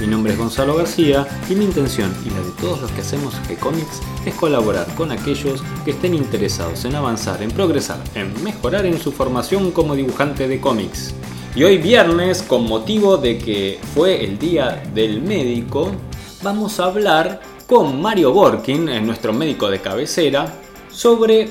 Mi nombre es Gonzalo García y mi intención y la de todos los que hacemos G-Comics es colaborar con aquellos que estén interesados en avanzar, en progresar, en mejorar en su formación como dibujante de cómics. Y hoy viernes, con motivo de que fue el día del médico, vamos a hablar con Mario Borkin, nuestro médico de cabecera, sobre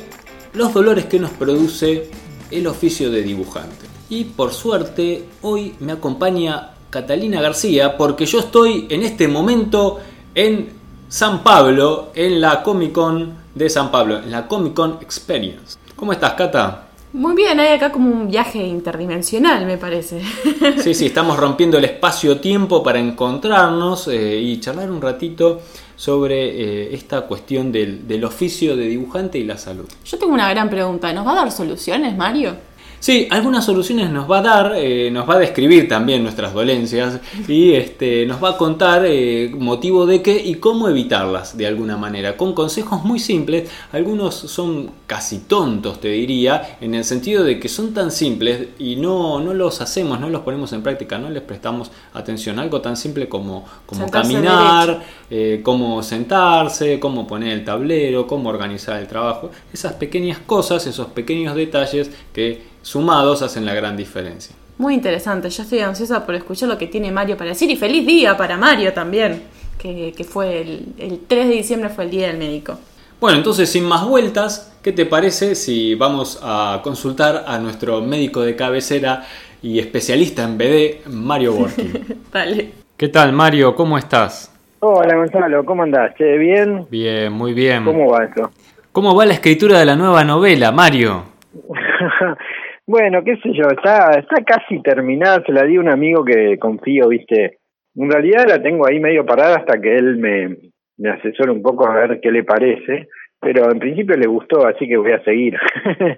los dolores que nos produce el oficio de dibujante. Y por suerte, hoy me acompaña Catalina García, porque yo estoy en este momento en San Pablo, en la Comic Con de San Pablo, en la Comic Con Experience. ¿Cómo estás, Cata? Muy bien, hay acá como un viaje interdimensional, me parece. Sí, sí, estamos rompiendo el espacio-tiempo para encontrarnos eh, y charlar un ratito sobre eh, esta cuestión del, del oficio de dibujante y la salud. Yo tengo una gran pregunta, ¿nos va a dar soluciones, Mario? Sí, algunas soluciones nos va a dar, eh, nos va a describir también nuestras dolencias y este, nos va a contar eh, motivo de qué y cómo evitarlas de alguna manera, con consejos muy simples, algunos son casi tontos te diría, en el sentido de que son tan simples y no, no los hacemos, no los ponemos en práctica, no les prestamos atención, algo tan simple como, como caminar, eh, cómo sentarse, cómo poner el tablero, cómo organizar el trabajo, esas pequeñas cosas, esos pequeños detalles que sumados hacen la gran diferencia. Muy interesante, yo estoy ansiosa por escuchar lo que tiene Mario para decir y feliz día para Mario también, que, fue el, 3 de diciembre fue el Día del Médico. Bueno, entonces sin más vueltas, ¿qué te parece si vamos a consultar a nuestro médico de cabecera y especialista en BD, Mario Borki? Vale. ¿Qué tal, Mario? ¿Cómo estás? Hola, Gonzalo, ¿cómo andás? ¿Bien? Bien, muy bien. ¿Cómo va eso? ¿Cómo va la escritura de la nueva novela, Mario? Bueno, qué sé yo, está, está casi terminada, se la di a un amigo que confío, viste. En realidad la tengo ahí medio parada hasta que él me, me asesore un poco a ver qué le parece, pero en principio le gustó, así que voy a seguir.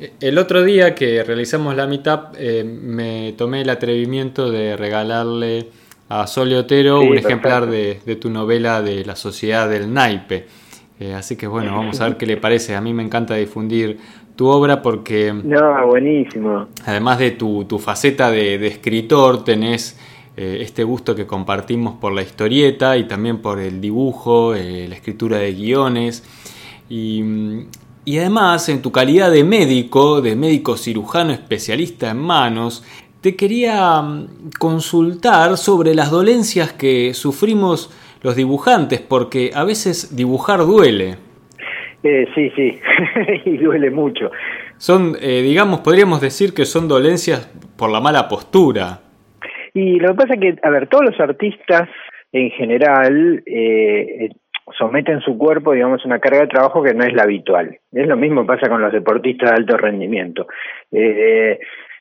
El otro día que realizamos la mitad, eh, me tomé el atrevimiento de regalarle a Sole Otero un ejemplar de, de, tu novela de la Sociedad del Naipe. Eh, así que bueno, vamos a ver qué le parece. A mí me encanta difundir tu obra porque... No, buenísimo. Además de tu, tu faceta de, escritor, tenés eh, este gusto que compartimos por la historieta y también por el dibujo, eh, la escritura de guiones. Y, y además, en tu calidad de médico, de médico cirujano especialista en manos, te quería mm, consultar sobre las dolencias que sufrimos los dibujantes, porque a veces dibujar duele. Eh, sí, sí, y duele mucho. Son, eh, digamos, podríamos decir que son dolencias por la mala postura. Y lo que pasa es que, a ver, todos los artistas en general eh, someten su cuerpo, digamos, a una carga de trabajo que no es la habitual. Es lo mismo pasa con los deportistas de alto rendimiento. Eh,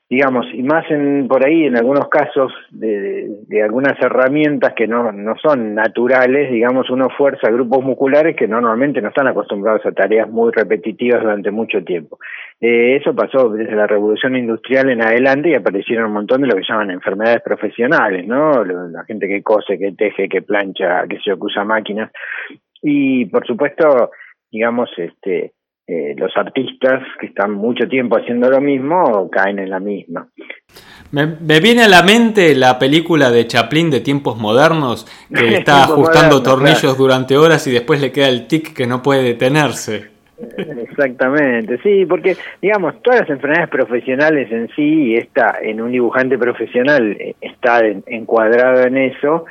digamos, y más en, por ahí en algunos casos de, algunas herramientas que no, no son naturales, digamos, uno fuerza grupos musculares que normalmente no están acostumbrados a tareas muy repetitivas durante mucho tiempo. Eh, eso pasó desde la revolución industrial en adelante y aparecieron un montón de lo que llaman enfermedades profesionales, ¿no? La gente que cose, que teje, que plancha, que se usa máquinas. Y por supuesto, digamos, este, eh, los artistas que están mucho tiempo haciendo lo mismo caen en la misma. Me, viene a la mente la película de Chaplin de tiempos modernos, que está ajustando tornillos durante horas y después le queda el tic que no puede detenerse. Exactamente, sí, porque digamos, todas las enfermedades profesionales en sí, y esta en un dibujante profesional eh, está encuadrado en eso,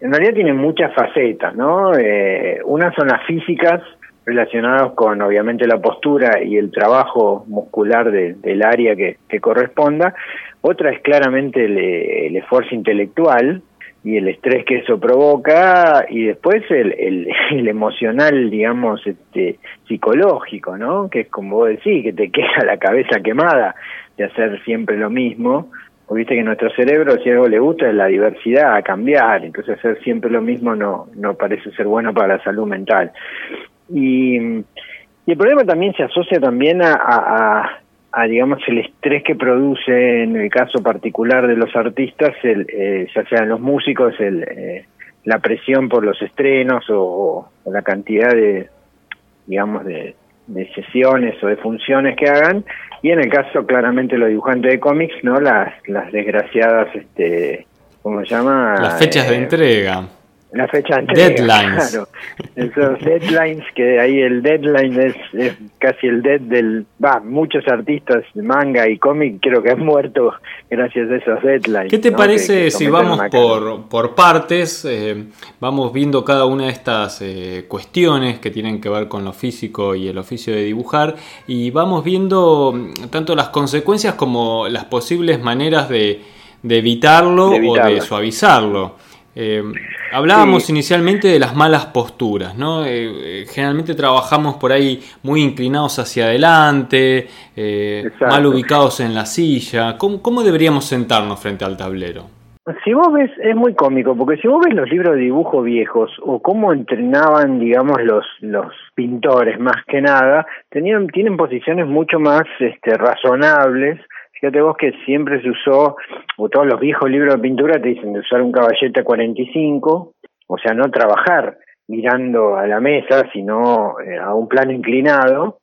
en realidad tienen muchas facetas, ¿no? Eh, unas son las físicas, relacionados con obviamente la postura y el trabajo muscular del área que, corresponda. Otra es claramente el, esfuerzo intelectual y el estrés que eso provoca y después el, el, emocional, digamos, este, psicológico, ¿no? Que es como vos decís, que te queda la cabeza quemada de hacer siempre lo mismo. Porque viste que nuestro cerebro, si algo le gusta, es la diversidad, a cambiar. Entonces hacer siempre lo mismo no, no parece ser bueno para la salud mental. Y, el problema también se asocia también a, a, digamos, el estrés que produce, en el caso particular de los artistas, el, eh, ya sean los músicos, el, eh, la presión por los estrenos o, la cantidad de, digamos, de, de sesiones o de funciones que hagan. Y en el caso claramente los dibujantes de cómics no las las desgraciadas este cómo se llama las fechas de eh, entrega la fecha Deadlines. Claro. Esos deadlines, que ahí el deadline es, casi el dead del... Va, muchos artistas de manga y cómic creo que han muerto gracias a esos deadlines. ¿Qué te parece si vamos por, por partes? Eh, vamos viendo cada una de estas eh, cuestiones que tienen que ver con lo físico y el oficio de dibujar y vamos viendo mm, tanto las consecuencias como las posibles maneras de, de evitarlo, de evitarlo. o de suavizarlo. Eh, hablábamos inicialmente de las malas posturas, ¿no? Eh, eh, generalmente trabajamos por ahí muy inclinados hacia adelante, mal ubicados en la silla. ¿Cómo, deberíamos sentarnos frente al tablero? Si vos ves, es muy cómico, porque si vos ves los libros de dibujo viejos o cómo entrenaban, digamos, los, los pintores más que nada, tenían, tienen posiciones mucho más este, razonables Fíjate vos que siempre se usó, o todos los viejos libros de pintura te dicen de usar un caballete 45, o sea, no trabajar mirando a la mesa, sino eh, a un plano inclinado.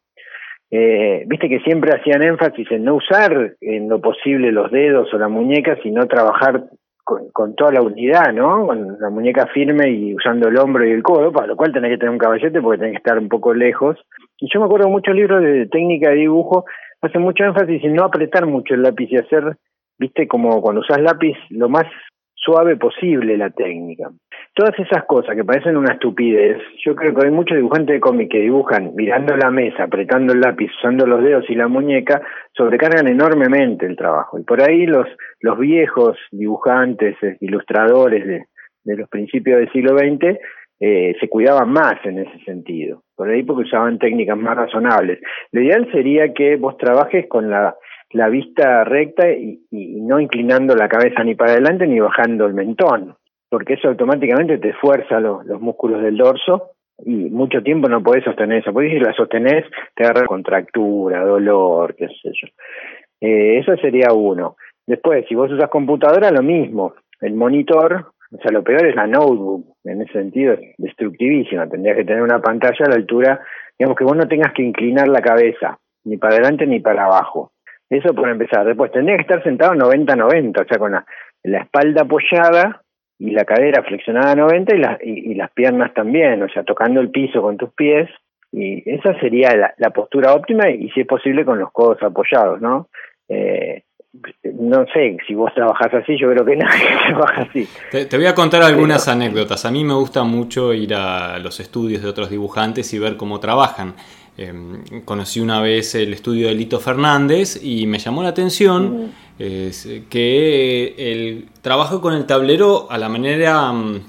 Eh, Viste que siempre hacían énfasis en no usar en lo posible los dedos o la muñeca, sino trabajar con, con, toda la unidad, ¿no? Con la muñeca firme y usando el hombro y el codo, para lo cual tenés que tener un caballete porque tenés que estar un poco lejos. Y yo me acuerdo muchos libros de técnica de dibujo hace mucho énfasis en no apretar mucho el lápiz y hacer, viste, como cuando usas lápiz, lo más suave posible la técnica. Todas esas cosas que parecen una estupidez, yo creo que hay muchos dibujantes de cómic que dibujan mirando la mesa, apretando el lápiz, usando los dedos y la muñeca, sobrecargan enormemente el trabajo. Y por ahí los, los viejos dibujantes, eh, ilustradores de, de los principios del siglo XX, eh, se cuidaban más en ese sentido, por ahí porque usaban técnicas más razonables. Lo ideal sería que vos trabajes con la, vista recta y, no inclinando la cabeza ni para adelante ni bajando el mentón, porque eso automáticamente te fuerza los, los músculos del dorso y mucho tiempo no podés sostener eso, porque si la sostenés te agarra contractura, dolor, qué sé yo. Eh, eso sería uno. Después, si vos usas computadora, lo mismo. El monitor o sea, lo peor es la notebook, en ese sentido es destructivísima. Tendrías que tener una pantalla a la altura, digamos que vos no tengas que inclinar la cabeza, ni para adelante ni para abajo. Eso por empezar. Después tendrías que estar sentado 90-90, o sea, con la, espalda apoyada y la cadera flexionada a 90 y, y, las piernas también, o sea, tocando el piso con tus pies. Y esa sería la, la postura óptima y si es posible con los codos apoyados, ¿no? Eh, no sé, si vos trabajás así, yo creo que nadie trabaja así. Te, voy a contar algunas anécdotas. A mí me gusta mucho ir a los estudios de otros dibujantes y ver cómo trabajan. Em, conocí una vez el estudio de Lito Fernández y me llamó la atención que el trabajo con el tablero a la manera mm,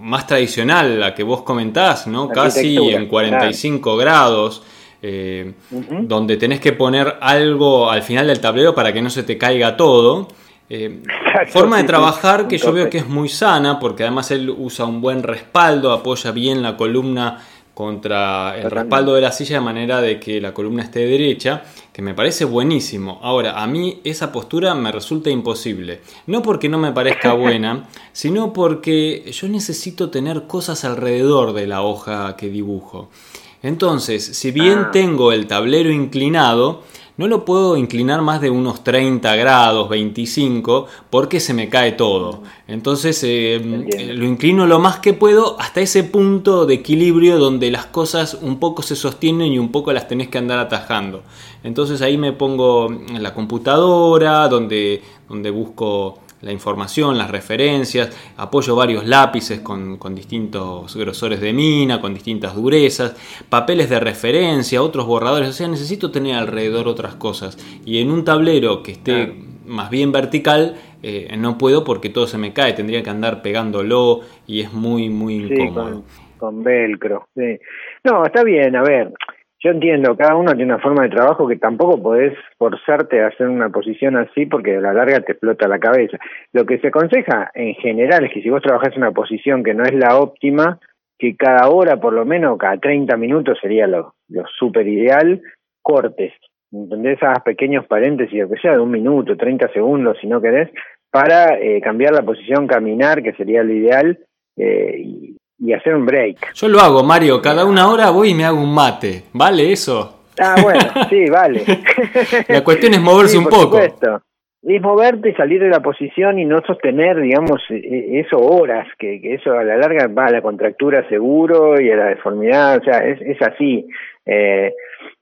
más tradicional, la que vos comentás, ¿no? Casi en 45 grados. Eh, donde tenés que poner algo al final del tablero para que no se te caiga todo. Eh, forma de trabajar que yo veo que es muy sana, porque además él usa un buen respaldo, apoya bien la columna contra el respaldo de la silla de manera de que la columna esté derecha, que me parece buenísimo. Ahora, a mí esa postura me resulta imposible. No porque no me parezca buena, sino porque yo necesito tener cosas alrededor de la hoja que dibujo. Entonces, si bien ah. tengo el tablero inclinado, no lo puedo inclinar más de unos 30 grados, 25, porque se me cae todo. Entonces eh, lo inclino lo más que puedo hasta ese punto de equilibrio donde las cosas un poco se sostienen y un poco las tenés que andar atajando. Entonces ahí me pongo en la computadora, donde, donde busco la información, las referencias, apoyo varios lápices con, distintos grosores de mina, con distintas durezas, papeles de referencia, otros borradores, o sea, necesito tener alrededor otras cosas. Y en un tablero que esté más bien vertical, eh, no puedo porque todo se me cae, tendría que andar pegándolo y es muy, muy incómodo. con, velcro, sí. No, está bien, a ver, yo entiendo, cada uno tiene una forma de trabajo que tampoco podés forzarte a hacer una posición así porque a la larga te explota la cabeza. Lo que se aconseja en general es que si vos trabajás en una posición que no es la óptima, que cada hora, por lo menos, cada 30 minutos sería lo, lo súper ideal, cortes. ¿Entendés? Esas pequeños paréntesis, o que sea de un minuto, 30 segundos, si no querés, para eh, cambiar la posición, caminar, que sería lo ideal, eh, y, y hacer un break. Yo lo hago, Mario, cada una hora voy y me hago un mate. ¿Vale eso? Ah, bueno, sí, vale. la cuestión es moverse Sí, un por poco. supuesto. Es moverte y salir de la posición y no sostener, digamos, e- e- eso horas, que, que eso a la larga va a la contractura seguro y a la deformidad, o sea, es, es así. Eh,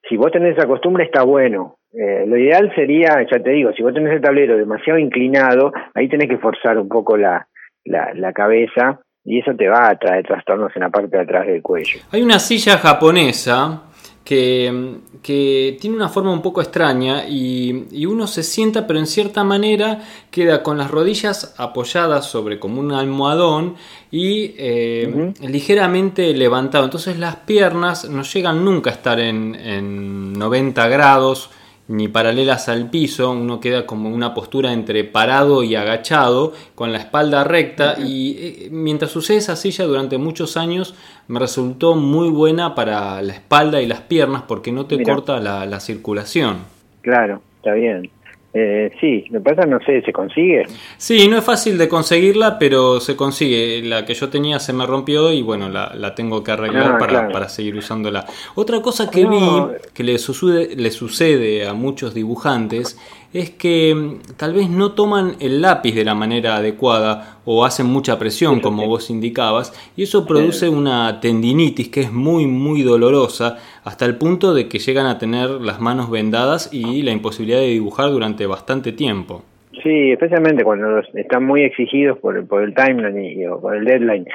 si vos tenés esa costumbre está bueno. Eh, lo ideal sería, ya te digo, si vos tenés el tablero demasiado inclinado, ahí tenés que forzar un poco la, la, la cabeza y eso te va a traer trastornos en la parte de atrás del cuello. Hay una silla japonesa que, que tiene una forma un poco extraña y, y uno se sienta, pero en cierta manera queda con las rodillas apoyadas sobre como un almohadón y eh, ligeramente levantado. Entonces las piernas no llegan nunca a estar en, en 90 grados ni paralelas al piso, uno queda como en una postura entre parado y agachado, con la espalda recta, y eh, mientras usé esa silla durante muchos años me resultó muy buena para la espalda y las piernas porque no te corta la, la circulación. Claro, está bien. Eh, sí, me pasa, no sé, ¿se consigue? Sí, no es fácil de conseguirla, pero se consigue. La que yo tenía se me rompió y bueno, la, la tengo que arreglar Ah, para, claro. para seguir usándola. Otra cosa que No. vi que le sucede, le sucede a muchos dibujantes es que mm, tal vez no toman el lápiz de la manera adecuada o hacen mucha presión, como vos indicabas, y eso produce una tendinitis que es muy, muy dolorosa, hasta el punto de que llegan a tener las manos vendadas y la imposibilidad de dibujar durante bastante tiempo. Sí, especialmente cuando están muy exigidos por, por el timeline y, o por el deadline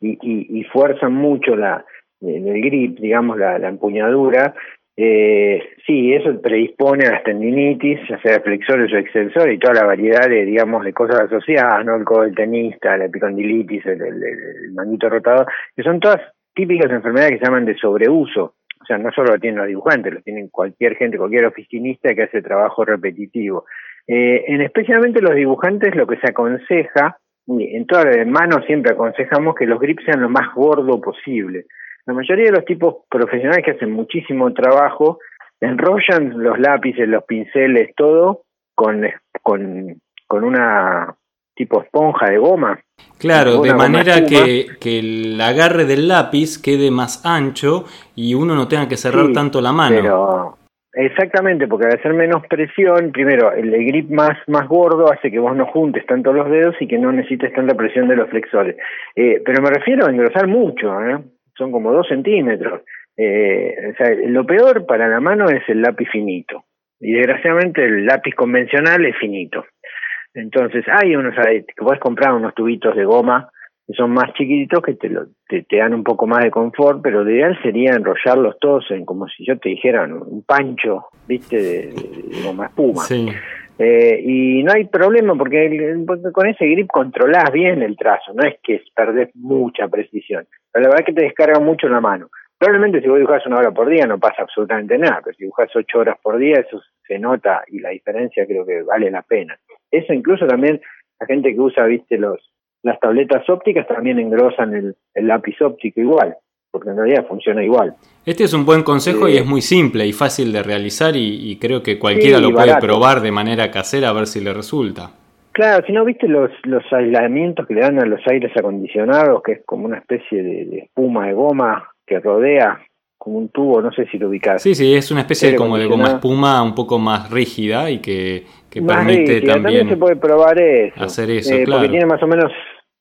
y, y, y fuerzan mucho la el el grip, digamos, la, la empuñadura, eh, sí, eso predispone a las tendinitis, ya sea flexores o extensores y toda la variedad de, digamos, de cosas asociadas, ¿no? El codo del tenista, la epicondilitis, el, el, el manguito rotador, que son todas típicas enfermedades que se llaman de sobreuso. O sea, no solo lo tienen los dibujantes, lo tienen cualquier gente, cualquier oficinista que hace trabajo repetitivo. Eh, en especialmente los dibujantes lo que se aconseja, en todas las manos siempre aconsejamos que los grips sean lo más gordo posible. La mayoría de los tipos profesionales que hacen muchísimo trabajo enrollan los lápices, los pinceles, todo con, con, con una tipo esponja de goma. Claro, de manera que, que el agarre del lápiz quede más ancho y uno no tenga que cerrar Sí, tanto la mano. Pero exactamente, porque al hacer menos presión, primero el grip más más gordo hace que vos no juntes tanto los dedos y que no necesites tanta presión de los flexores. Eh, pero me refiero a engrosar mucho, ¿eh? son como dos centímetros. Eh, o sea, lo peor para la mano es el lápiz finito y desgraciadamente el lápiz convencional es finito. Entonces hay unos, que puedes comprar unos tubitos de goma que son más chiquititos que te, lo, te, te dan un poco más de confort, pero lo ideal sería enrollarlos todos en como si yo te dijera un pancho, viste, de, de- de goma espuma. Sí. Eh, y no hay problema porque, el- porque con ese grip controlás bien el trazo, no es que perdés mucha precisión, pero la verdad es que te descarga mucho la mano. Probablemente si vos dibujás una hora por día no pasa absolutamente nada, pero si dibujás ocho horas por día eso se nota y la diferencia creo que vale la pena. Eso incluso también la gente que usa, viste, los las tabletas ópticas también engrosan el, el lápiz óptico igual, porque en realidad funciona igual. Este es un buen consejo Sí. y es muy simple y fácil de realizar y, y creo que cualquiera Sí, lo puede barato. probar de manera casera a ver si le resulta. Claro, si no viste los, los aislamientos que le dan a los aires acondicionados, que es como una especie de, de espuma de goma que rodea como un tubo, no sé si lo ubicás. Sí, sí, es una especie Aire como de goma espuma un poco más rígida y que, que Más permite rígida, también... se puede probar eso. hacer eso, Eh, claro. Porque tiene más o menos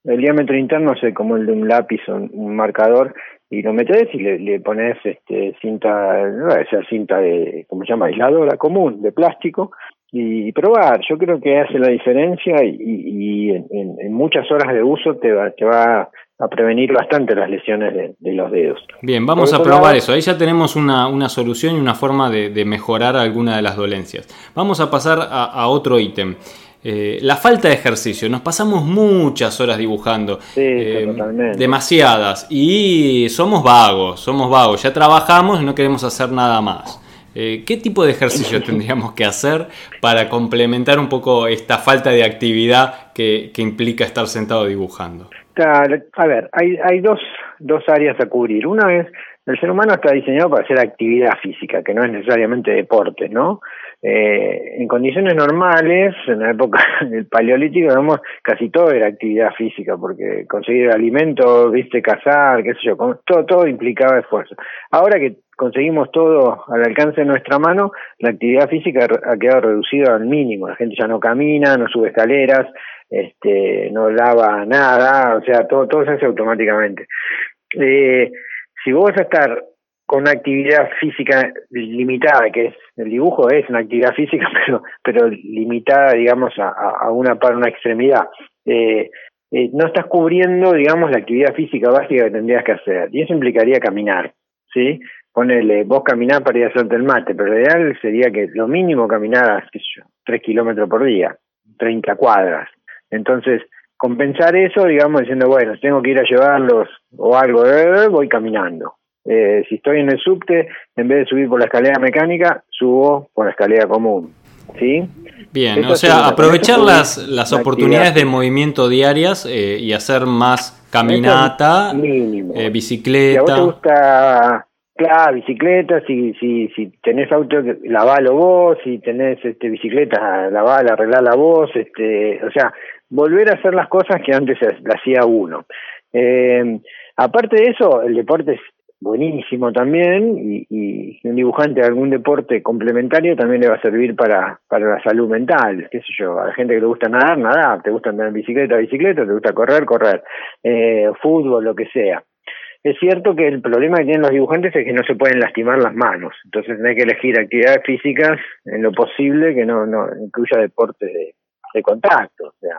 el diámetro interno, sé, como el de un lápiz o un, marcador, y lo metes y le, le pones este, cinta, no ser cinta de, ¿cómo se llama? Aisladora común, de plástico, y probar. Yo creo que hace la diferencia y, y en, en- en muchas horas de uso te va, te va a prevenir bastante las lesiones de, de los dedos. Bien, vamos a probar lado- eso. Ahí ya tenemos una, una solución y una forma de, de mejorar alguna de las dolencias. Vamos a pasar a, a otro ítem. Eh, la falta de ejercicio. Nos pasamos muchas horas dibujando. Sí, Eh, totalmente. demasiadas. Y somos vagos, somos vagos. Ya trabajamos y no queremos hacer nada más. Eh, ¿Qué tipo de ejercicio tendríamos que hacer para complementar un poco esta falta de actividad que, que implica estar sentado dibujando? A ver, hay, hay dos dos áreas a cubrir. Una es, el ser humano está diseñado para hacer actividad física, que no es necesariamente deporte, ¿no? Eh, en condiciones normales, en la época del paleolítico, digamos, casi todo era actividad física, porque conseguir alimento, viste, cazar, qué sé yo, todo, todo implicaba esfuerzo. Ahora que conseguimos todo al alcance de nuestra mano, la actividad física ha quedado reducida al mínimo. La gente ya no camina, no sube escaleras, este, no lava nada, o sea, todo, todo se hace automáticamente. Eh, si vos vas a estar con una actividad física limitada, que es el dibujo es una actividad física, pero pero limitada, digamos, a, una para una extremidad. Eh, eh, no estás cubriendo, digamos, la actividad física básica que tendrías que hacer, y eso implicaría caminar, ¿sí? Ponele, vos caminás para ir a hacerte el mate, pero lo ideal sería que lo mínimo caminaras, qué sé yo, tres kilómetros por día, 30 cuadras. Entonces, compensar eso, digamos, diciendo, bueno, tengo que ir a llevarlos o algo, eh, voy caminando. Eh, si estoy en el subte, en vez de subir por la escalera mecánica, subo por la escalera común. ¿Sí? Bien, o sea, aprovechar las, las oportunidades de movimiento diarias eh, y hacer más caminata, eh, bicicleta. Si a vos te gusta, claro, bicicleta, si, si, si tenés auto, lavalo vos, si tenés este, bicicleta, lavalo, arreglala vos, este, o sea, volver a hacer las cosas que antes la hacía uno. Eh, aparte de eso, el deporte es buenísimo también y, y, un dibujante de algún deporte complementario también le va a servir para, para la salud mental, qué sé yo, a la gente que le gusta nadar, nadar, te gusta andar en bicicleta, bicicleta, te gusta correr, correr, eh, fútbol, lo que sea. Es cierto que el problema que tienen los dibujantes es que no se pueden lastimar las manos, entonces tenés que elegir actividades físicas en lo posible que no, no incluya deportes de, contacto, o sea,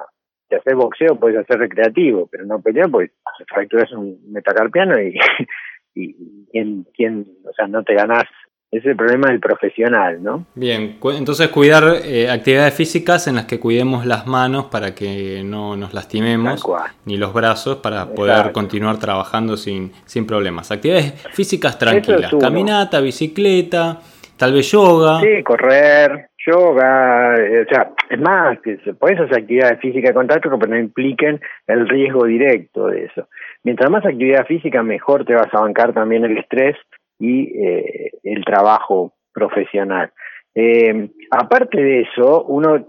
si haces boxeo puedes hacer recreativo, pero no pelear pues fracturas un metacarpiano y y quién, quién, o sea, no te ganás. Es el problema del profesional, ¿no? Bien, entonces cuidar eh, actividades físicas en las que cuidemos las manos para que no nos lastimemos, ni los brazos para poder continuar trabajando sin, sin problemas. Actividades físicas tranquilas, caminata, bicicleta, tal vez yoga. Sí, correr, yoga, eh, o sea, es más, que se pueden hacer actividades físicas de contacto pero no impliquen el riesgo directo de eso. Mientras más actividad física, mejor te vas a bancar también el estrés y eh, el trabajo profesional. Eh, aparte de eso, uno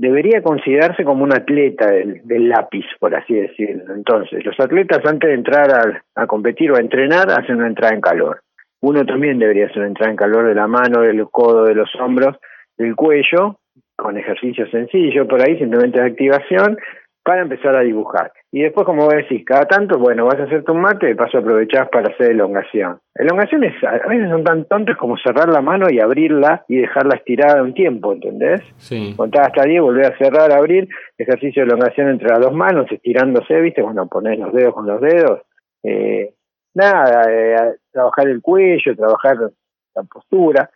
debería considerarse como un atleta del, lápiz, por así decirlo. Entonces, los atletas antes de entrar a, competir o a entrenar hacen una entrada en calor. Uno también debería hacer una entrada en calor de la mano, del codo, de los hombros, del cuello, con ejercicios sencillos por ahí, simplemente de activación, para empezar a dibujar. Y después, como vos decís, cada tanto, bueno, vas a hacerte un mate, de paso aprovechás para hacer elongación. Elongaciones a veces son tan tontas como cerrar la mano y abrirla y dejarla estirada un tiempo, ¿entendés? Sí. Contar hasta 10, volver a cerrar, abrir, ejercicio de elongación entre las dos manos, estirándose, ¿viste? Bueno, poner los dedos con los dedos. Eh, nada, eh, trabajar el cuello, trabajar la postura.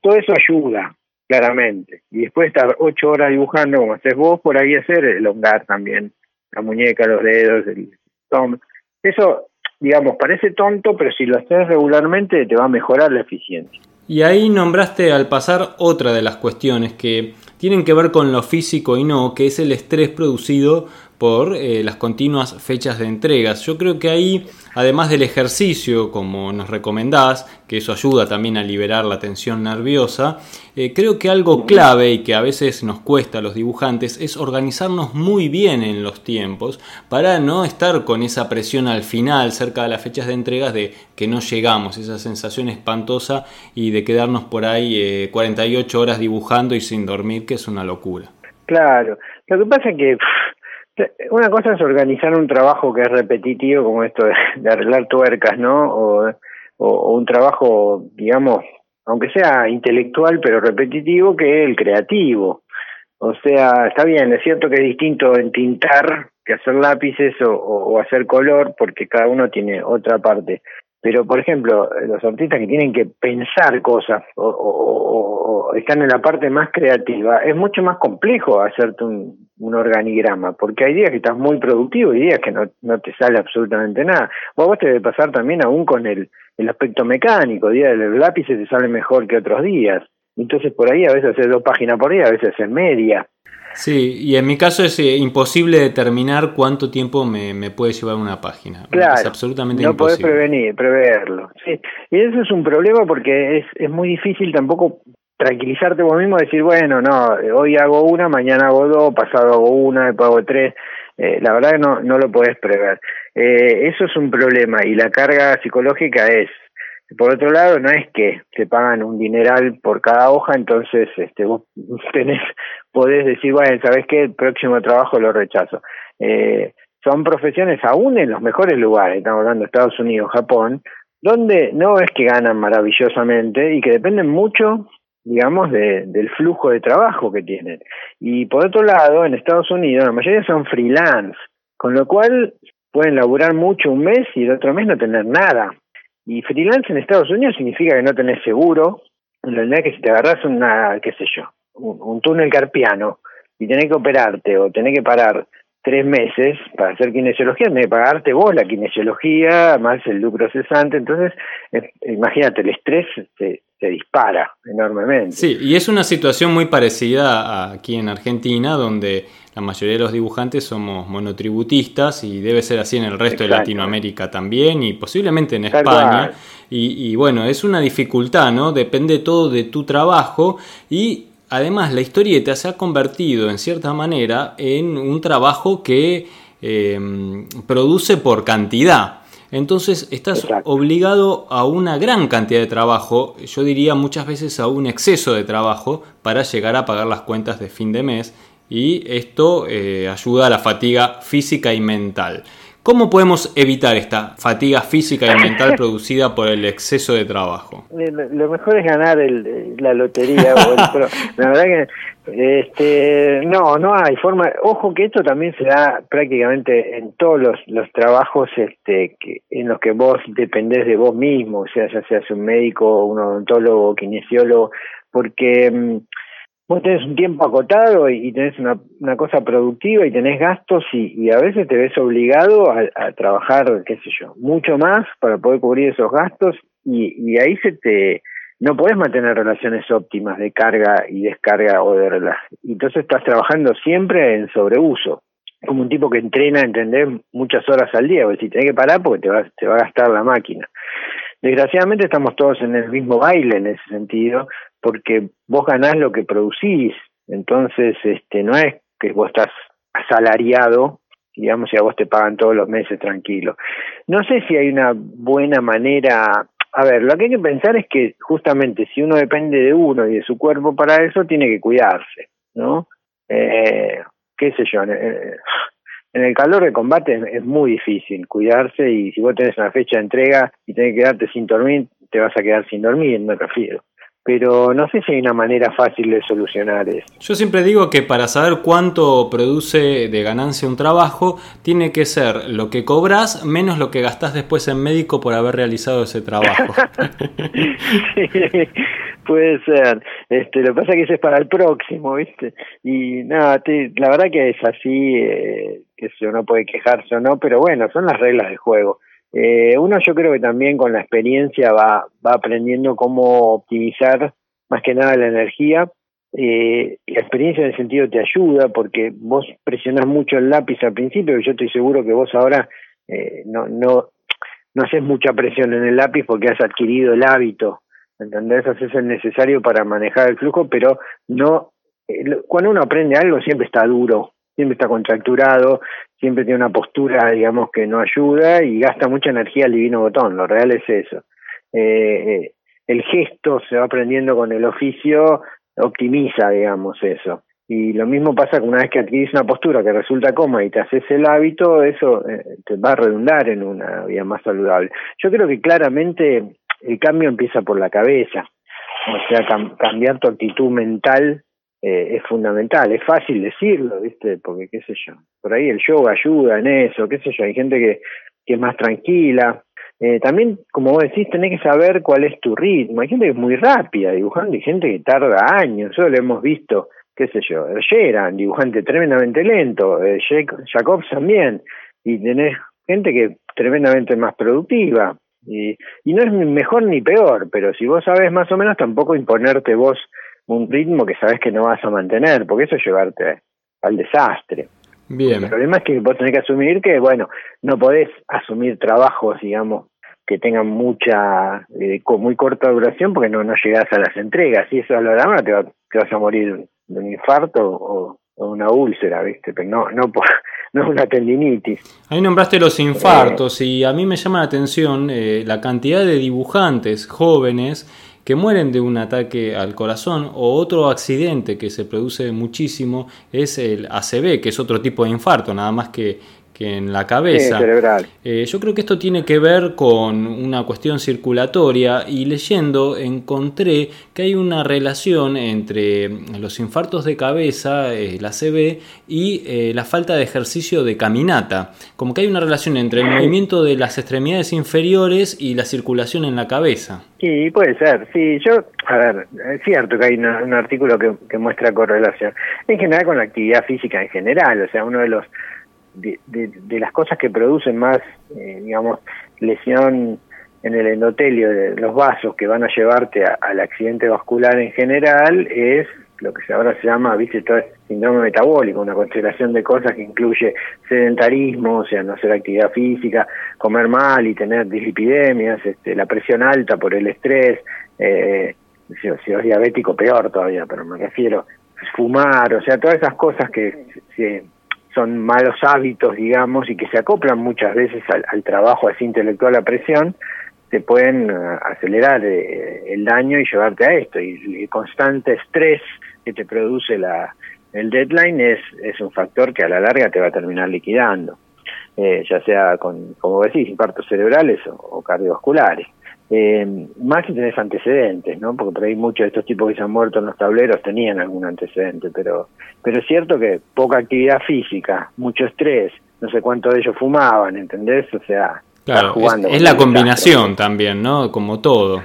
Todo eso ayuda, claramente. Y después de estar ocho horas dibujando, como haces vos, por ahí hacer elongar también la muñeca, los dedos, el estómago. Eso, digamos, parece tonto, pero si lo haces regularmente te va a mejorar la eficiencia. Y ahí nombraste al pasar otra de las cuestiones que tienen que ver con lo físico y no, que es el estrés producido por eh, las continuas fechas de entregas. Yo creo que ahí, además del ejercicio, como nos recomendás, que eso ayuda también a liberar la tensión nerviosa, eh, creo que algo clave y que a veces nos cuesta a los dibujantes es organizarnos muy bien en los tiempos para no estar con esa presión al final, cerca de las fechas de entregas, de que no llegamos, esa sensación espantosa y de quedarnos por ahí 48 eh, horas dibujando y sin dormir, que es una locura. Claro, lo que pasa es que una cosa es organizar un trabajo que es repetitivo, como esto de, arreglar tuercas, ¿no? O, un trabajo, digamos, aunque sea intelectual, pero repetitivo, que el creativo. O sea, está bien, es cierto que es distinto entintar que hacer lápices o hacer color, porque cada uno tiene otra parte. Pero, por ejemplo, los artistas que tienen que pensar cosas o, están en la parte más creativa, es mucho más complejo hacerte un, un, organigrama, porque hay días que estás muy productivo y días que no, no te sale absolutamente nada. O a vos te debe pasar también aún con el, el aspecto mecánico, días de los lápices te sale mejor que otros días. Entonces por ahí a veces haces dos páginas por día, a veces en media. Sí, y en mi caso es eh, imposible determinar cuánto tiempo me, me, puede llevar una página. Claro, es absolutamente no imposible. podés prevenir, preverlo. Sí. Y eso es un problema porque es, es muy difícil tampoco tranquilizarte vos mismo, decir, bueno, no, hoy hago una, mañana hago dos, pasado hago una, después hago tres. Eh, la verdad que no, no lo podés prever. Eh, eso es un problema y la carga psicológica es por otro lado, no es que te pagan un dineral por cada hoja, entonces este, vos tenés, podés decir, bueno, ¿sabes qué? El próximo trabajo lo rechazo. Eh, son profesiones aún en los mejores lugares, estamos hablando de Estados Unidos, Japón, donde no es que ganan maravillosamente y que dependen mucho, digamos, de, del flujo de trabajo que tienen. Y por otro lado, en Estados Unidos la mayoría son freelance, con lo cual pueden laburar mucho un mes y el otro mes no tener nada. Y freelance en Estados Unidos significa que no tenés seguro, en realidad que si te agarras una, qué sé yo, un, túnel carpiano y tenés que operarte o tenés que parar tres meses para hacer kinesiología, que pagarte vos la kinesiología, más el lucro cesante, entonces imagínate, el estrés se, se dispara enormemente. Sí, y es una situación muy parecida aquí en Argentina, donde la mayoría de los dibujantes somos monotributistas y debe ser así en el resto de Latinoamérica también y posiblemente en España. Y, y, bueno, es una dificultad, ¿no? Depende todo de tu trabajo y además la historieta se ha convertido en cierta manera en un trabajo que eh, produce por cantidad. Entonces estás obligado a una gran cantidad de trabajo, yo diría muchas veces a un exceso de trabajo para llegar a pagar las cuentas de fin de mes y esto eh, ayuda a la fatiga física y mental. ¿Cómo podemos evitar esta fatiga física y mental producida por el exceso de trabajo? Lo mejor es ganar el, la lotería. la verdad que este, no, no hay forma. Ojo que esto también se da prácticamente en todos los, los trabajos este, que, en los que vos dependés de vos mismo, o sea, ya seas un médico, un odontólogo, kinesiólogo, porque mm, vos tenés un tiempo acotado y, tenés una, cosa productiva y tenés gastos y, y a veces te ves obligado a, a, trabajar, qué sé yo, mucho más para poder cubrir esos gastos y, y ahí se te no podés mantener relaciones óptimas de carga y descarga o de relaje. Entonces estás trabajando siempre en sobreuso, como un tipo que entrena, ¿entendés? Muchas horas al día, porque si tenés que parar porque te va, te va a gastar la máquina. Desgraciadamente estamos todos en el mismo baile en ese sentido, porque vos ganás lo que producís, entonces este no es que vos estás asalariado, digamos, y a vos te pagan todos los meses tranquilo. No sé si hay una buena manera, a ver, lo que hay que pensar es que justamente si uno depende de uno y de su cuerpo para eso, tiene que cuidarse, ¿no? Eh, qué sé yo, en el calor de combate es, muy difícil cuidarse y si vos tenés una fecha de entrega y tenés que quedarte sin dormir, te vas a quedar sin dormir, me refiero pero no sé si hay una manera fácil de solucionar eso. Yo siempre digo que para saber cuánto produce de ganancia un trabajo, tiene que ser lo que cobras menos lo que gastás después en médico por haber realizado ese trabajo. puede ser. Este, lo que pasa es que ese es para el próximo, ¿viste? Y nada, la verdad que es así, eh, que no puede quejarse o no, pero bueno, son las reglas del juego. Eh, uno yo creo que también con la experiencia va, va aprendiendo cómo optimizar más que nada la energía. Eh, la experiencia en el sentido te ayuda porque vos presionás mucho el lápiz al principio yo estoy seguro que vos ahora eh, no, no, no haces mucha presión en el lápiz porque has adquirido el hábito, ¿entendés? Haces el necesario para manejar el flujo, pero no, eh, cuando uno aprende algo siempre está duro, siempre está contracturado, siempre tiene una postura, digamos, que no ayuda y gasta mucha energía al divino botón. Lo real es eso. Eh, eh, el gesto se va aprendiendo con el oficio, optimiza, digamos, eso. Y lo mismo pasa que una vez que adquirís una postura que resulta cómoda y te haces el hábito, eso eh, te va a redundar en una vida más saludable. Yo creo que claramente el cambio empieza por la cabeza. O sea, cambiar tu actitud mental eh, es fundamental. Es fácil decirlo, ¿viste? Porque, qué sé yo, por ahí el yoga ayuda en eso, qué sé yo, hay gente que, que es más tranquila. Eh, también, como vos decís, tenés que saber cuál es tu ritmo. Hay gente que es muy rápida dibujando y gente que tarda años. Eso lo hemos visto, qué sé yo, Sheran, dibujante tremendamente lento, eh, Jacobs también. Y tenés gente que es tremendamente más productiva. Y, y no es mejor ni peor, pero si vos sabes más o menos, tampoco imponerte vos un ritmo que sabes que no vas a mantener, porque eso es llevarte al desastre. Bien. El problema es que vos tenés que asumir que, bueno, no podés asumir trabajos, digamos, que tengan mucha, eh, con muy corta duración porque no, no llegás a las entregas. Si eso a lo largo te, te vas a morir de un infarto o, una úlcera, ¿viste? Pero no, no, no es una tendinitis. Ahí nombraste los infartos y a mí me llama la atención eh, la cantidad de dibujantes jóvenes que mueren de un ataque al corazón o otro accidente que se produce muchísimo es el ACV, que es otro tipo de infarto, nada más que que en la cabeza. cerebral. Eh, yo creo que esto tiene que ver con una cuestión circulatoria y leyendo encontré que hay una relación entre los infartos de cabeza, eh, la CB, y eh, la falta de ejercicio de caminata. Como que hay una relación entre el movimiento de las extremidades inferiores y la circulación en la cabeza. Sí, puede ser. Sí, yo, a ver, es cierto que hay un artículo que, que muestra correlación. En general con la actividad física en general, o sea, uno de los de, las cosas que producen más, eh, digamos, lesión en el endotelio de los vasos que van a llevarte al accidente vascular en general es lo que ahora se llama, viste, todo este síndrome metabólico, una constelación de cosas que incluye sedentarismo, o sea, no hacer actividad física, comer mal y tener dislipidemias, este, la presión alta por el estrés, eh, si, si es diabético peor todavía, pero me refiero, fumar, o sea, todas esas cosas que se son malos hábitos, digamos, y que se acoplan muchas veces al, trabajo así intelectual a presión, te pueden eh, acelerar eh, el daño y llevarte a esto. Y el constante estrés que te produce la, el deadline es, es un factor que a la larga te va a terminar liquidando, eh, ya sea con, como decís, infartos cerebrales o cardiovasculares eh, más si tenés antecedentes, ¿no? Porque por ahí muchos de estos tipos que se han muerto en los tableros tenían algún antecedente, pero, pero es cierto que poca actividad física, mucho estrés, no sé cuánto de ellos fumaban, ¿entendés? O sea, claro, es, la combinación también, ¿no? Como todo.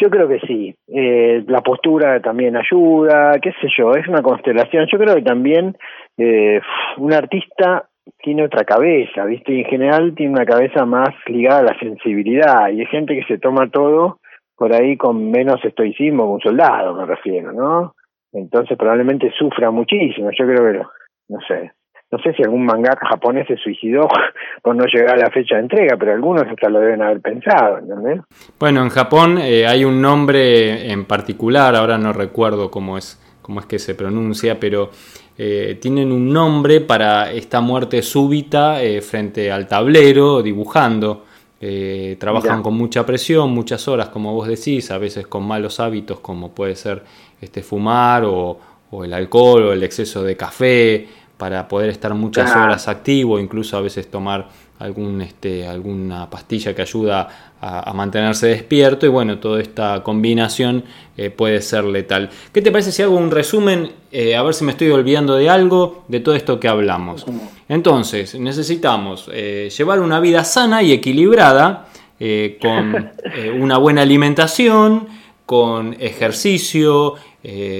Yo creo que sí. Eh, la postura también ayuda, qué sé yo, es una constelación. Yo creo que también eh, un artista tiene otra cabeza, ¿viste? Y en general tiene una cabeza más ligada a la sensibilidad. Y hay gente que se toma todo por ahí con menos estoicismo que un soldado, me refiero, ¿no? Entonces probablemente sufra muchísimo. Yo creo que, no sé, no sé si algún mangaka japonés se suicidó por no llegar a la fecha de entrega, pero algunos hasta lo deben haber pensado, ¿entendés? Bueno, en Japón eh, hay un nombre en particular, ahora no recuerdo cómo es, cómo es que se pronuncia, pero eh, tienen un nombre para esta muerte súbita eh, frente al tablero, dibujando. Eh, trabajan con mucha presión, muchas horas, como vos decís, a veces con malos hábitos como puede ser este, fumar o, el alcohol o el exceso de café para poder estar muchas horas activo, incluso a veces tomar algún, este, alguna pastilla que ayuda a, mantenerse despierto y bueno, toda esta combinación eh, puede ser letal. ¿Qué te parece si hago un resumen, eh, a ver si me estoy olvidando de algo, de todo esto que hablamos? Entonces, necesitamos eh, llevar una vida sana y equilibrada, con una buena alimentación, con ejercicio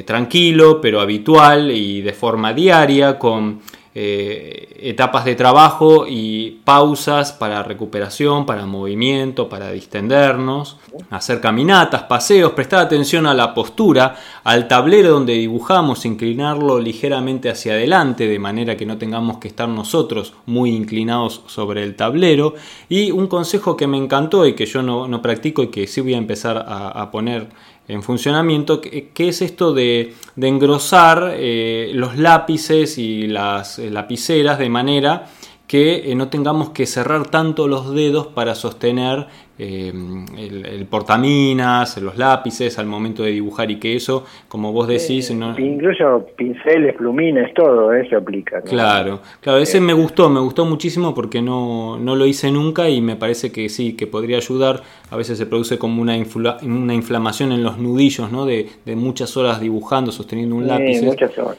tranquilo pero habitual y de forma diaria, con eh, etapas de trabajo y pausas para recuperación, para movimiento, para distendernos, hacer caminatas, paseos, prestar atención a la postura, al tablero donde dibujamos, inclinarlo ligeramente hacia adelante de manera que no tengamos que estar nosotros muy inclinados sobre el tablero. Y un consejo que me encantó y que yo no, practico y que sí voy a empezar a poner en funcionamiento, que, es esto de, engrosar eh, los lápices y las eh, lapiceras de manera que eh, no tengamos que cerrar tanto los dedos para sostener eh, el, portaminas, los lápices al momento de dibujar y que eso, como vos decís... no... Incluso pinceles, plumines, todo eso aplica. Claro, claro, ese me gustó, me gustó muchísimo porque no, no lo hice nunca y me parece que sí, que podría ayudar. A veces se produce como una, una inflamación en los nudillos, ¿no? De, muchas horas dibujando, sosteniendo un lápiz.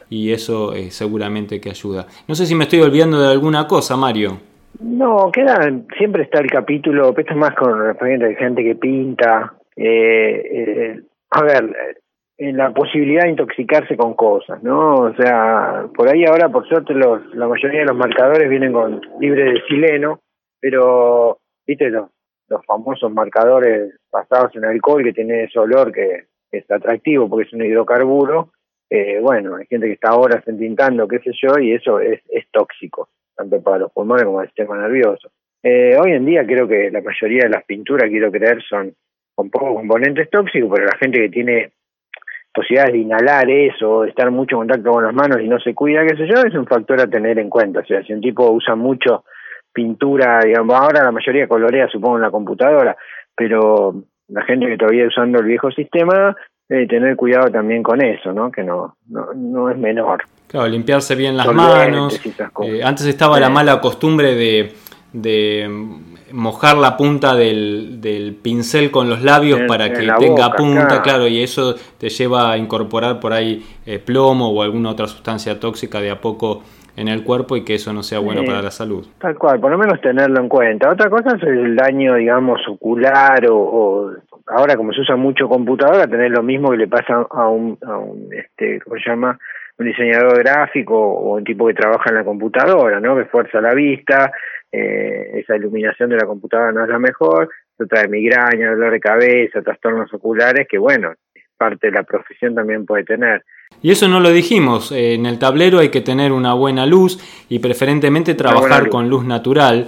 Y eso eh, seguramente que ayuda. No sé si me estoy olvidando de alguna cosa, Mario. No, queda, siempre está el capítulo, esto es más con referente a gente que pinta, eh, eh, a ver, en la posibilidad de intoxicarse con cosas, ¿no? O sea, por ahí ahora, por suerte, los, la mayoría de los marcadores vienen con libre de sileno, pero, viste, los, los famosos marcadores basados en alcohol que tienen ese olor que es atractivo porque es un hidrocarburo, eh, bueno, hay gente que está horas entintando, qué sé yo, y eso es, es tóxico, tanto para los pulmones como el sistema nervioso. Eh, hoy en día creo que la mayoría de las pinturas, quiero creer, son con pocos componentes tóxicos, pero la gente que tiene posibilidades de inhalar eso, de estar mucho en contacto con las manos y no se cuida, qué sé yo, es un factor a tener en cuenta. O sea, si un tipo usa mucho pintura, digamos, ahora la mayoría colorea, supongo, en la computadora, pero la gente que todavía usando el viejo sistema debe tener cuidado también con eso, ¿no? Que no, no, no es menor. Claro, limpiarse bien las manos. Eh, antes estaba la mala costumbre de, de mojar la punta del, del pincel con los labios para que tenga punta, claro. y eso te lleva a incorporar por ahí eh, plomo o alguna otra sustancia tóxica de a poco en el cuerpo y que eso no sea bueno para la salud. Tal cual, por lo menos tenerlo en cuenta. Otra cosa es el daño, digamos, ocular o, ahora como se usa mucho computadora, tener lo mismo que le pasa a un, a un este, ¿cómo se llama? un diseñador gráfico o un tipo que trabaja en la computadora, ¿no? Que fuerza la vista, eh, esa iluminación de la computadora no es la mejor, se trae migraña, dolor de cabeza, trastornos oculares, que bueno, parte de la profesión también puede tener. Y eso no lo dijimos, eh, en el tablero hay que tener una buena luz y preferentemente trabajar con luz natural,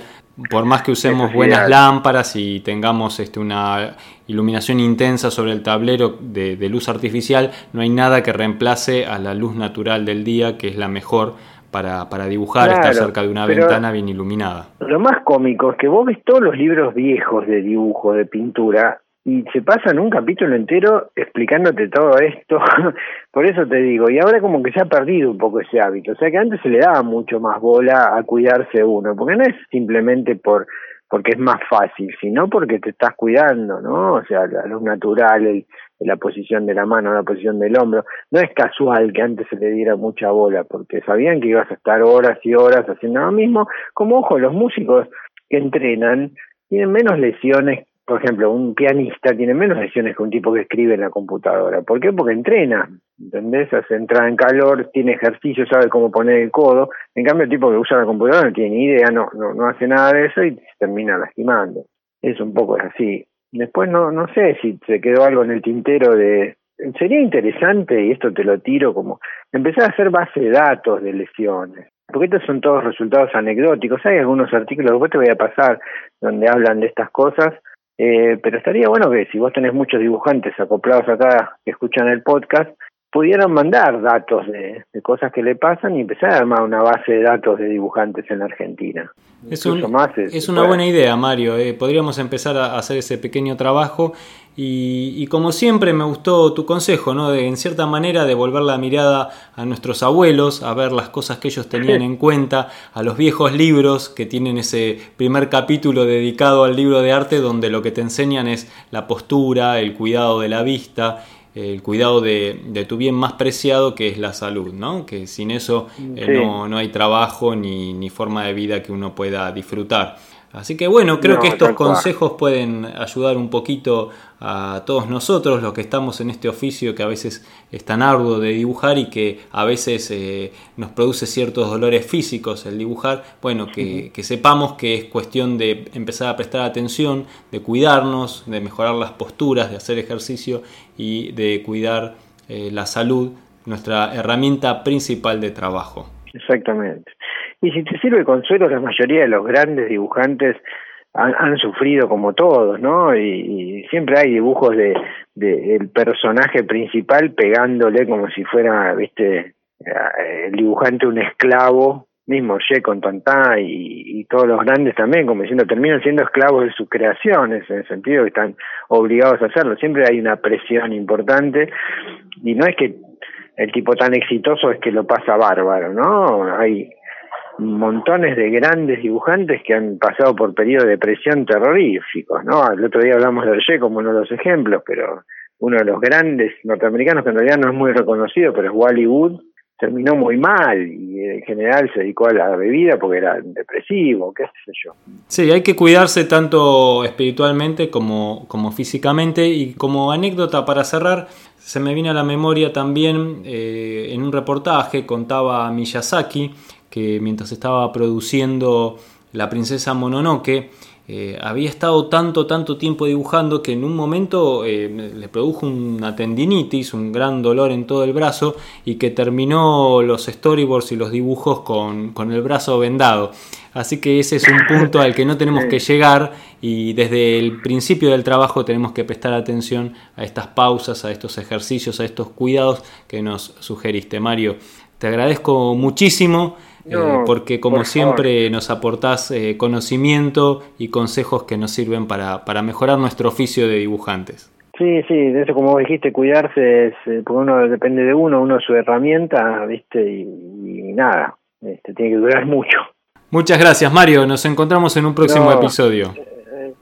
por más que usemos buenas lámparas y tengamos este, una iluminación intensa sobre el tablero de, de luz artificial, no hay nada que reemplace a la luz natural del día, que es la mejor para, para dibujar, estar cerca de una ventana bien iluminada. Lo más cómico es que vos ves todos los libros viejos de dibujo, de pintura, y se pasan un capítulo entero explicándote todo esto. Por eso te digo, y ahora como que se ha perdido un poco ese hábito. O sea que antes se le daba mucho más bola a cuidarse uno, porque no es simplemente por porque es más fácil, sino porque te estás cuidando, ¿no? O sea, la luz natural, la posición de la mano, la posición del hombro. No es casual que antes se le diera mucha bola, porque sabían que ibas a estar horas y horas haciendo lo mismo. Como ojo, los músicos que entrenan tienen menos lesiones. Por ejemplo, un pianista tiene menos lesiones que un tipo que escribe en la computadora. ¿Por qué? Porque entrena, ¿entendés? Hace entrada en calor, tiene ejercicio, sabe cómo poner el codo. En cambio, el tipo que usa la computadora no tiene ni idea, no, no, no hace nada de eso y se termina lastimando. Es un poco así. Después no, no sé si se quedó algo en el tintero de... Sería interesante, y esto te lo tiro como, empezar a hacer base de datos de lesiones. Porque estos son todos resultados anecdóticos. Hay algunos artículos, después te voy a pasar, donde hablan de estas cosas. Eh, pero estaría bueno que si vos tenés muchos dibujantes acoplados acá que escuchan el podcast, pudieran mandar datos de, cosas que le pasan y empezar a armar una base de datos de dibujantes en la Argentina. Es, es, una buena idea, Mario. Eh. podríamos empezar a hacer ese pequeño trabajo y, como siempre me gustó tu consejo, ¿no? De en cierta manera devolver la mirada a nuestros abuelos, a ver las cosas que ellos tenían en cuenta, a los viejos libros que tienen ese primer capítulo dedicado al libro de arte donde lo que te enseñan es la postura, el cuidado de la vista el cuidado de, tu bien más preciado que es la salud, ¿no? Que sin eso eh, no, no, hay trabajo ni, ni, forma de vida que uno pueda disfrutar. Así que bueno, creo que estos consejos pueden ayudar un poquito a todos nosotros, los que estamos en este oficio que a veces es tan arduo de dibujar y que a veces eh, nos produce ciertos dolores físicos el dibujar. Bueno, que, sepamos que es cuestión de empezar a prestar atención, de cuidarnos, de mejorar las posturas, de hacer ejercicio y de cuidar eh, la salud, nuestra herramienta principal de trabajo. Exactamente. Y si te sirve consuelo, la mayoría de los grandes dibujantes han, sufrido como todos, ¿no? Y, siempre hay dibujos de, el personaje principal pegándole como si fuera, viste, el dibujante un esclavo, mismo Ye Tantá y, y, todos los grandes también, como diciendo, terminan siendo esclavos de sus creaciones, en el sentido que están obligados a hacerlo. Siempre hay una presión importante y no es que el tipo tan exitoso es que lo pasa bárbaro, ¿no? Hay montones de grandes dibujantes que han pasado por periodos de depresión terroríficos, ¿no? El otro día hablamos de Hergé como uno de los ejemplos, pero uno de los grandes norteamericanos que en realidad no es muy reconocido, pero es Wally Wood, terminó muy mal y en general se dedicó a la bebida porque era depresivo, qué sé yo. Sí, hay que cuidarse tanto espiritualmente como, como físicamente y como anécdota para cerrar, se me viene a la memoria también eh, en un reportaje contaba Miyazaki que mientras estaba produciendo La princesa Mononoke, eh, había estado tanto, tanto tiempo dibujando que en un momento eh, le produjo una tendinitis, un gran dolor en todo el brazo y que terminó los storyboards y los dibujos con, con el brazo vendado. Así que ese es un punto al que no tenemos que llegar y desde el principio del trabajo tenemos que prestar atención a estas pausas, a estos ejercicios, a estos cuidados que nos sugeriste, Mario. Te agradezco muchísimo. Eh, porque como siempre nos aportás eh, conocimiento y consejos que nos sirven para, para mejorar nuestro oficio de dibujantes. Sí, sí, de eso como dijiste, cuidarse es, eh, porque uno depende de uno, uno es su herramienta, viste, y, nada, este, tiene que durar mucho. Muchas gracias Mario, nos encontramos en un próximo episodio.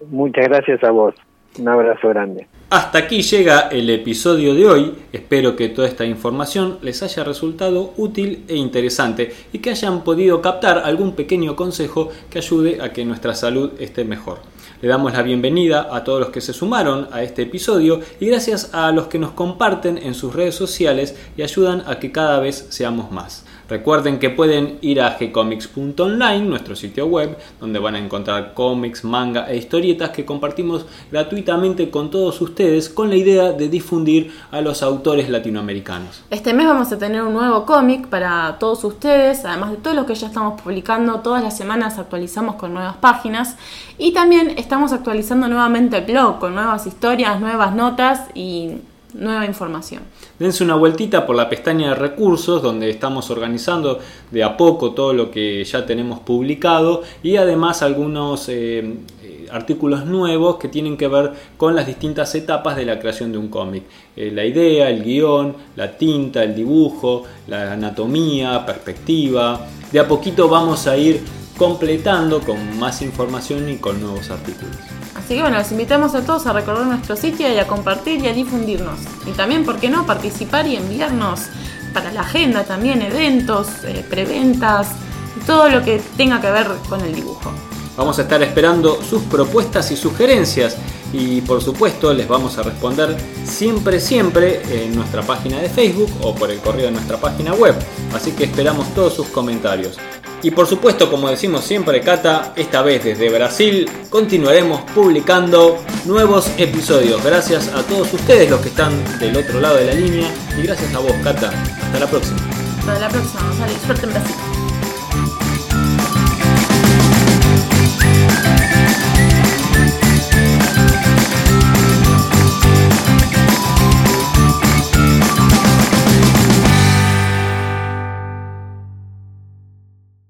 muchas gracias a vos, un abrazo grande. Hasta aquí llega el episodio de hoy. Espero que toda esta información les haya resultado útil e interesante y que hayan podido captar algún pequeño consejo que ayude a que nuestra salud esté mejor. Le damos la bienvenida a todos los que se sumaron a este episodio y gracias a los que nos comparten en sus redes sociales y ayudan a que cada vez seamos más. Recuerden que pueden ir a gcomics.online, nuestro sitio web, donde van a encontrar cómics, manga e historietas que compartimos gratuitamente con todos ustedes con la idea de difundir a los autores latinoamericanos. Este mes vamos a tener un nuevo cómic para todos ustedes, además de todo lo que ya estamos publicando, todas las semanas actualizamos con nuevas páginas y también estamos actualizando nuevamente el blog con nuevas historias, nuevas notas y nueva información. Dense una vueltita por la pestaña de recursos donde estamos organizando de a poco todo lo que ya tenemos publicado y además algunos eh, eh, artículos nuevos que tienen que ver con las distintas etapas de la creación de un cómic. Eh, la idea, el guion, la tinta, el dibujo, la anatomía, perspectiva. De a poquito vamos a ir completando con más información y con nuevos artículos. Así que bueno, los invitamos a todos a recorrer nuestro sitio y a compartir y a difundirnos. Y también, ¿por qué no?, participar y enviarnos para la agenda también eventos, eh, preventas todo lo que tenga que ver con el dibujo. Vamos a estar esperando sus propuestas y sugerencias y por supuesto les vamos a responder siempre, siempre en nuestra página de Facebook o por el correo de nuestra página web. Así que esperamos todos sus comentarios. Y por supuesto, como decimos siempre, Cata, esta vez desde Brasil continuaremos publicando nuevos episodios. Gracias a todos ustedes los que están del otro lado de la línea y gracias a vos, Cata. Hasta la próxima. Hasta la próxima, Suerte en Brasil.